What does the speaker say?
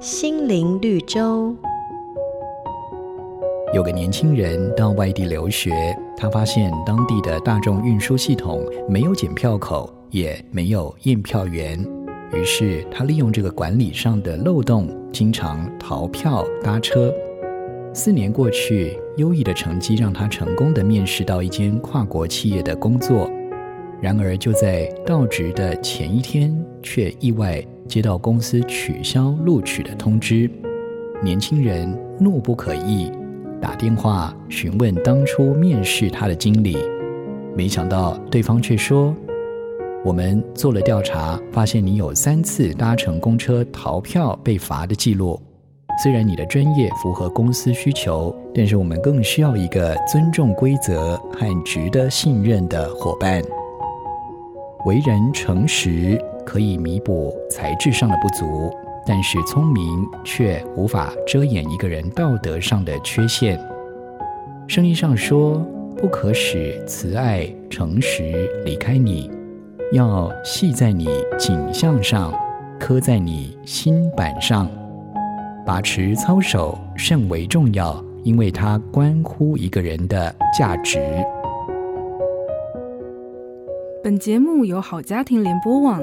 心灵绿洲。有个年轻人到外地留学，他发现当地的大众运输系统没有检票口，也没有验票员。于是他利用这个管理上的漏洞，经常逃票搭车。四年过去，优异的成绩让他成功的面试到一间跨国企业的工作。然而就在到职的前一天，却意外接到公司取消录取的通知。年轻人怒不可遏。打电话询问当初面试他的经理，没想到对方却说：“我们做了调查，发现你有三次搭乘公车逃票被罚的记录。虽然你的专业符合公司需求，但是我们更需要一个尊重规则和值得信任的伙伴。为人诚实可以弥补才智上的不足。”但是聪明却无法遮掩一个人道德上的缺陷。圣经上说：“不可使慈爱、诚实离开你，要系在你颈项上，刻在你心板上。把持操守甚为重要，因为它关乎一个人的价值。”本节目由好家庭联播网。